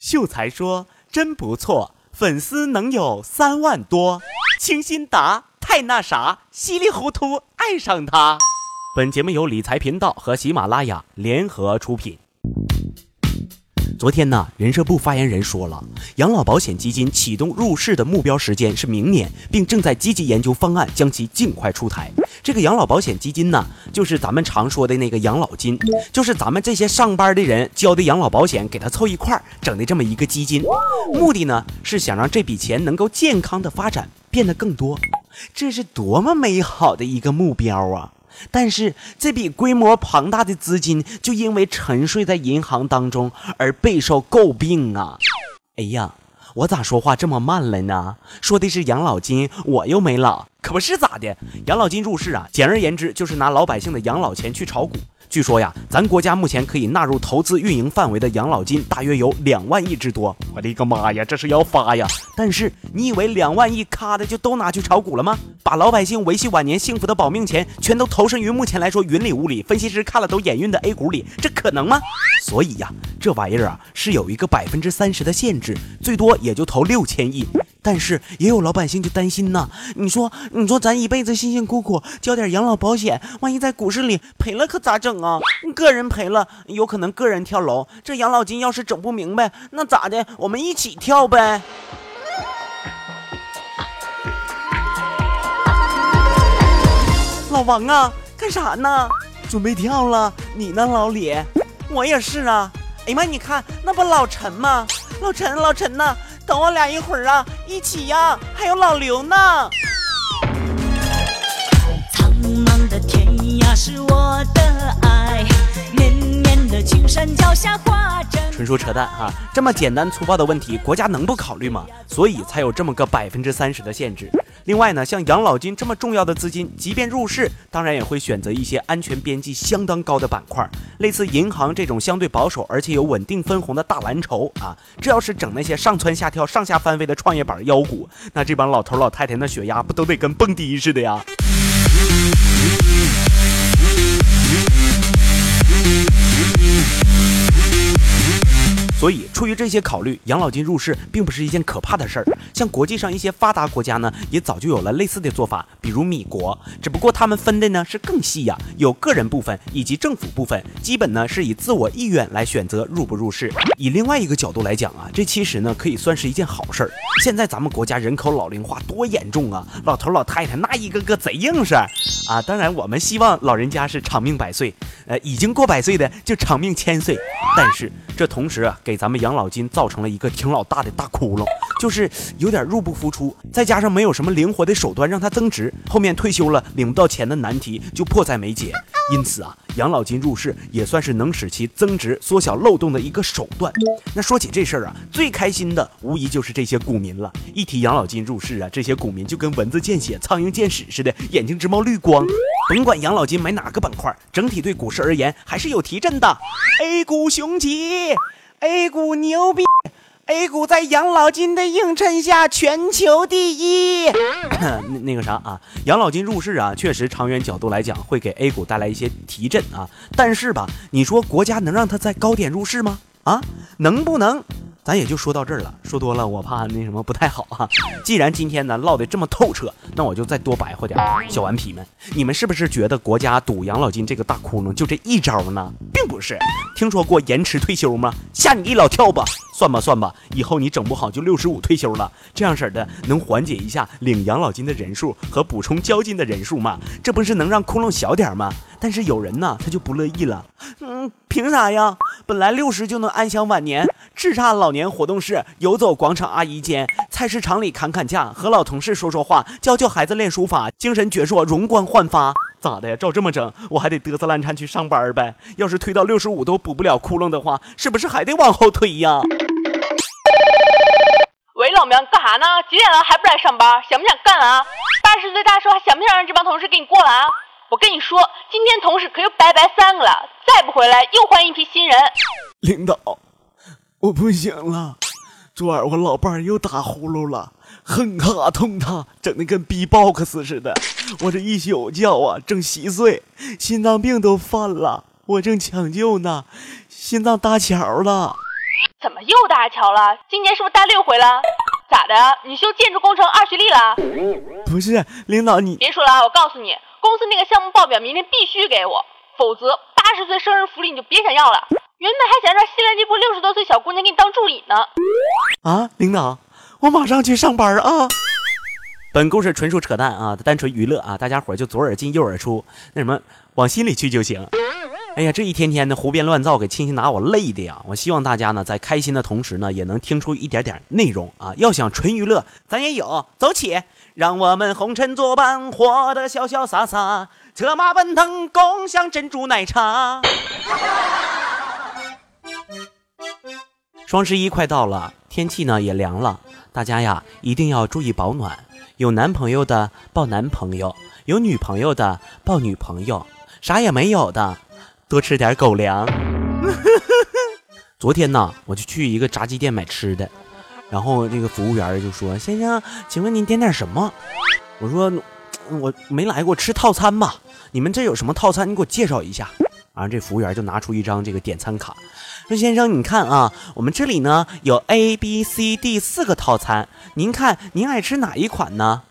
秀才说：“真不错，粉丝能有三万多。”清新达太那啥，稀里糊涂爱上他。本节目由理财频道和喜马拉雅联合出品。昨天呢，人社部发言人说了，养老保险基金启动入市的目标时间是明年，并正在积极研究方案，将其尽快出台。这个养老保险基金呢，就是咱们常说的那个养老金，就是咱们这些上班的人交的养老保险，给他凑一块儿整的这么一个基金。目的呢，是想让这笔钱能够健康的发展，变得更多。这是多么美好的一个目标啊！但是这笔规模庞大的资金就因为沉睡在银行当中而备受诟病啊！哎呀，我咋说话这么慢了呢？说的是养老金，我又没老，可不是咋的？养老金入市啊，简而言之就是拿老百姓的养老钱去炒股。据说呀，咱国家目前可以纳入投资运营范围的养老金大约有两万亿之多。我的个妈呀，这是要发呀！但是你以为两万亿咔的就都拿去炒股了吗？把老百姓维系晚年幸福的保命钱全都投身于目前来说云里雾里、分析师看了都眼晕的 A 股里，这可能吗？所以呀，这玩意儿啊是有一个百分之三十的限制，最多也就投六千亿。但是也有老百姓就担心呐，你说，你说咱一辈子辛辛苦苦交点养老保险，万一在股市里赔了可咋整啊？个人赔了，有可能个人跳楼。这养老金要是整不明白，那咋的？我们一起跳呗。老王啊，干啥呢？准备跳了。你呢，老李？我也是啊。哎呀妈，你看那不老陈吗？老陈，老陈呢？等我俩一会儿啊，一起呀！还有老刘呢。苍茫的天涯是我的爱，绵绵的青山脚下画着。纯属扯淡哈！这么简单粗暴的问题，国家能不考虑吗？所以才有这么个百分之三十的限制。另外呢，像养老金这么重要的资金，即便入市，当然也会选择一些安全边际相当高的板块，类似银行这种相对保守而且有稳定分红的大蓝筹啊。这要是整那些上蹿下跳、上下翻飞的创业板妖股，那这帮老头老太太那血压不都得跟蹦迪似的呀？所以，出于这些考虑，养老金入市并不是一件可怕的事儿。像国际上一些发达国家呢，也早就有了类似的做法，比如米国。只不过他们分的呢是更细呀，有个人部分以及政府部分，基本呢是以自我意愿来选择入不入市。以另外一个角度来讲啊，这其实呢可以算是一件好事儿。现在咱们国家人口老龄化多严重啊，老头老太太那一个个贼硬实啊。当然，我们希望老人家是长命百岁，呃，已经过百岁的就长命千岁。但是这同时啊。给咱们养老金造成了一个挺老大的大窟窿，就是有点入不敷出，再加上没有什么灵活的手段让它增值，后面退休了领不到钱的难题就迫在眉睫。因此啊，养老金入市也算是能使其增值、缩小漏洞的一个手段。那说起这事儿啊，最开心的无疑就是这些股民了。一提养老金入市啊，这些股民就跟蚊子见血、苍蝇见屎似的，眼睛直冒绿光。甭管养老金买哪个板块，整体对股市而言还是有提振的。A 股雄起。A 股牛逼，A 股在养老金的映衬下全球第一。那那个啥啊，养老金入市啊，确实长远角度来讲会给 A 股带来一些提振啊。但是吧，你说国家能让它在高点入市吗？啊，能不能？咱也就说到这儿了，说多了我怕那什么不太好哈。既然今天呢唠得这么透彻，那我就再多白话点。小顽皮们，你们是不是觉得国家堵养老金这个大窟窿就这一招呢？并不是，听说过延迟退休吗？吓你一老跳吧！算吧算吧，以后你整不好就六十五退休了，这样式的能缓解一下领养老金的人数和补充交金的人数吗？这不是能让窟窿小点吗？但是有人呢，他就不乐意了。嗯，凭啥呀？本来六十就能安享晚年，叱咤老年活动室、游走广场阿姨间、菜市场里砍砍价、和老同事说说话、教教孩子练书法、精神矍铄、容光焕发，咋的呀？照这么整，我还得嘚瑟烂颤去上班呗？要是推到六十五都补不了窟窿的话，是不是还得往后推呀？喂，老苗，你干啥呢？几点了还不来上班？想不想干啊？八十岁大寿还想不想让这帮同事给你过了啊？我跟你说，今天同事可又拜拜三个了，再不回来又换一批新人。领导，我不行了，昨晚我老伴儿又打呼噜了，哼哈痛他，整的跟 B-box 似的。我这一宿觉啊，正稀碎，心脏病都犯了，我正抢救呢，心脏搭桥了。怎么又搭桥了？今年是不是大六回了？咋的？你修建筑工程二学历了？不是，领导你别说了，我告诉你，公司那个项目报表明天必须给我，否则八十岁生日福利你就别想要了。原本还想让新来这波六十多岁小姑娘给你当助理呢。啊，领导，我马上去上班啊。本故事纯属扯淡啊，单纯娱乐啊，大家伙就左耳进右耳出，那什么往心里去就行。哎呀，这一天天的胡编乱造，给亲戚拿我累的呀！我希望大家呢，在开心的同时呢，也能听出一点点内容啊。要想纯娱乐，咱也有，走起！让我们红尘作伴，活得潇潇洒洒，策马奔腾，共享珍珠奶茶。双十一快到了，天气呢也凉了，大家呀一定要注意保暖。有男朋友的抱男朋友，有女朋友的抱女朋友，啥也没有的，多吃点狗粮。昨天呢，我就去一个炸鸡店买吃的，然后那个服务员就说：“先生，请问您点点什么？”我说：“我没来过吃套餐吧？你们这有什么套餐？你给我介绍一下。”然后这服务员就拿出一张这个点餐卡，说：“先生，你看啊，我们这里呢有 A、B、C、D 四个套餐，您看您爱吃哪一款呢？”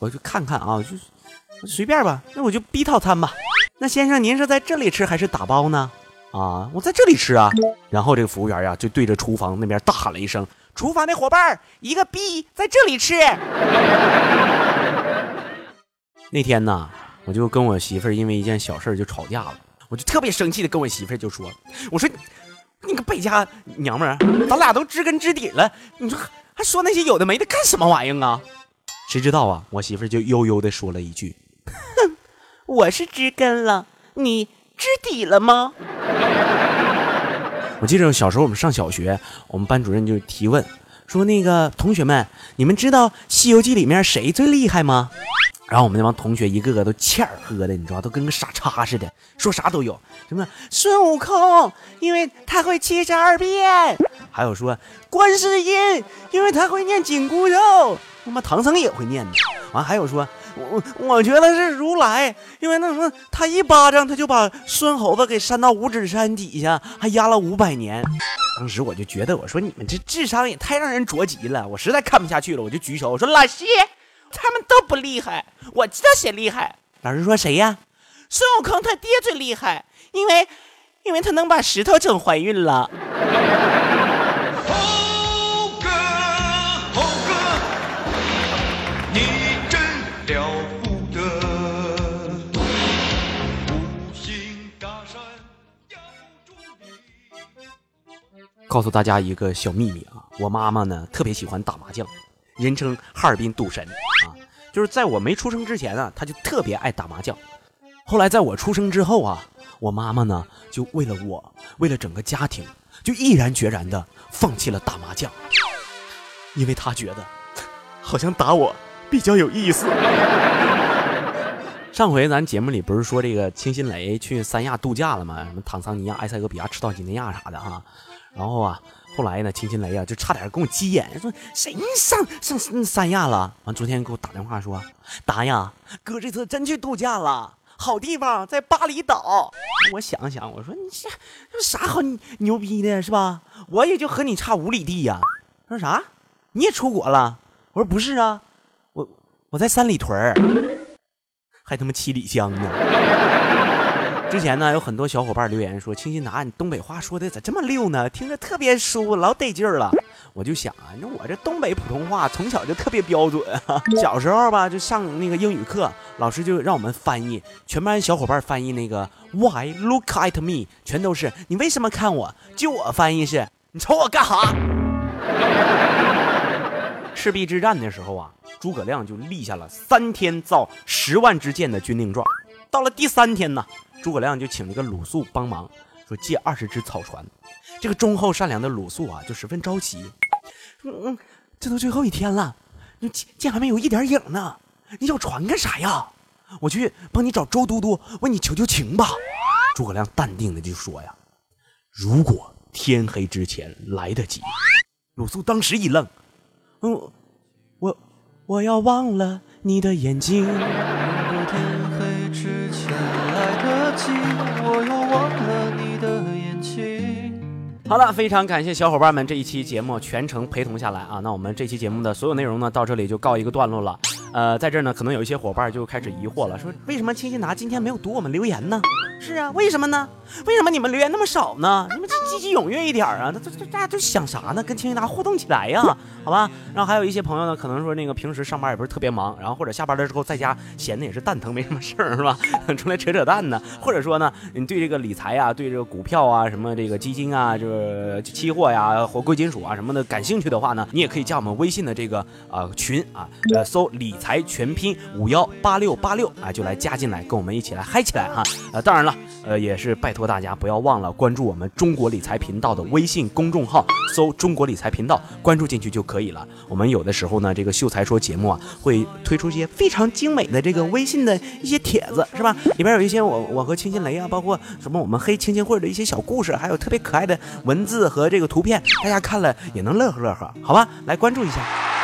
我就看看啊，就随便吧，那我就 B 套餐吧。那先生，您是在这里吃还是打包呢？啊，我在这里吃啊。然后这个服务员呀就对着厨房那边大喊了一声：“厨房的伙伴，一个逼在这里吃。”那天呢，我就跟我媳妇儿因为一件小事就吵架了。我就特别生气的跟我媳妇儿就说：“我说，你个败家娘们儿，咱俩都知根知底了，你说还说那些有的没的干什么玩意儿啊？”谁知道啊，我媳妇儿就悠悠的说了一句：“哼，我是知根了，你知底了吗？” 我记得小时候我们上小学，我们班主任就提问说：“那个同学们，你们知道《西游记》里面谁最厉害吗？”然后我们那帮同学一个个都欠儿喝的，你知道，都跟个傻叉似的，说啥都有。什么孙悟空，因为他会七十二变；还有说观世音，因为他会念紧箍咒。他妈唐僧也会念的。完还有说，我我觉得是如来，因为那什么，他一巴掌他就把孙猴子给扇到五指山底下，还压了五百年。当时我就觉得，我说你们这智商也太让人着急了，我实在看不下去了，我就举手，我说老师。他们都不厉害，我知道谁厉害。老师说谁呀？孙悟空他爹最厉害，因为，因为他能把石头整怀孕了。不得。五行大山要。告诉大家一个小秘密啊，我妈妈呢特别喜欢打麻将。人称哈尔滨赌神啊，就是在我没出生之前啊，她就特别爱打麻将。后来在我出生之后啊，我妈妈呢就为了我，为了整个家庭，就毅然决然的放弃了打麻将，因为她觉得 好像打我比较有意思。上回咱节目里不是说这个清新雷去三亚度假了吗？什么坦桑尼亚、埃塞俄比亚、赤道几内亚啥的哈，然后啊。后来呢，清新雷啊，就差点跟我急眼，说谁上上三亚了？完，昨天给我打电话说，达呀，哥这次真去度假了，好地方在巴厘岛。我想想，我说你这这啥好牛逼的，是吧？我也就和你差五里地呀。他说啥？你也出国了？我说不是啊，我在三里屯儿还他妈七里香呢。之前呢，有很多小伙伴留言说：“清新达，你东北话说的咋这么溜呢？听着特别舒服，老得劲儿了。”我就想啊，那我这东北普通话从小就特别标准。小时候吧，就上那个英语课，老师就让我们翻译，全班小伙伴翻译那个 “Why look at me”，全都是你为什么看我？就我翻译是你瞅我干哈？赤壁之战的时候啊，诸葛亮就立下了三天造十万支箭的军令状。到了第三天呢。诸葛亮就请了个鲁肃帮忙，说借二十只草船。这个忠厚善良的鲁肃啊，就十分着急。嗯，这都最后一天了，那箭箭还没有一点影呢，你要船干啥呀？我去帮你找周都督，问你求求情吧。诸葛亮淡定的就说呀：“如果天黑之前来得及。”鲁肃当时一愣，嗯，我要忘了你的眼睛。我要忘了你的眼睛。好了，非常感谢小伙伴们这一期节目全程陪同下来啊！那我们这期节目的所有内容呢，到这里就告一个段落了。呃，在这儿呢，可能有一些伙伴就开始疑惑了，说为什么清新达今天没有读我们留言呢？是啊，为什么呢？为什么你们留言那么少呢？你们积极踊跃一点啊！这这这大家都想啥呢？跟清新达互动起来呀，好吧？然后还有一些朋友呢，可能说那个平时上班也不是特别忙，然后或者下班了之后在家闲的也是蛋疼，没什么事儿是吧？出来扯扯淡呢？或者说呢，你对这个理财啊，对这个股票啊，什么这个基金啊，就是期货呀或贵金属啊什么的感兴趣的话呢，你也可以加我们微信的这个呃群啊，呃搜理财全拼五幺八六八六啊，就来加进来，跟我们一起来嗨起来哈！呃，当然了，呃也是拜托大家不要忘了关注我们中国理财频道的微信公众号，搜中国理财频道，关注进去就可以了。我们有的时候呢，这个秀才说节目啊，会推出一些非常精美的这个微信的一些帖子，是吧？里边有一些我我和清新雷啊，包括什么我们黑青青会的一些小故事，还有特别可爱的文字和这个图片，大家看了也能乐呵乐呵，好吧？来关注一下。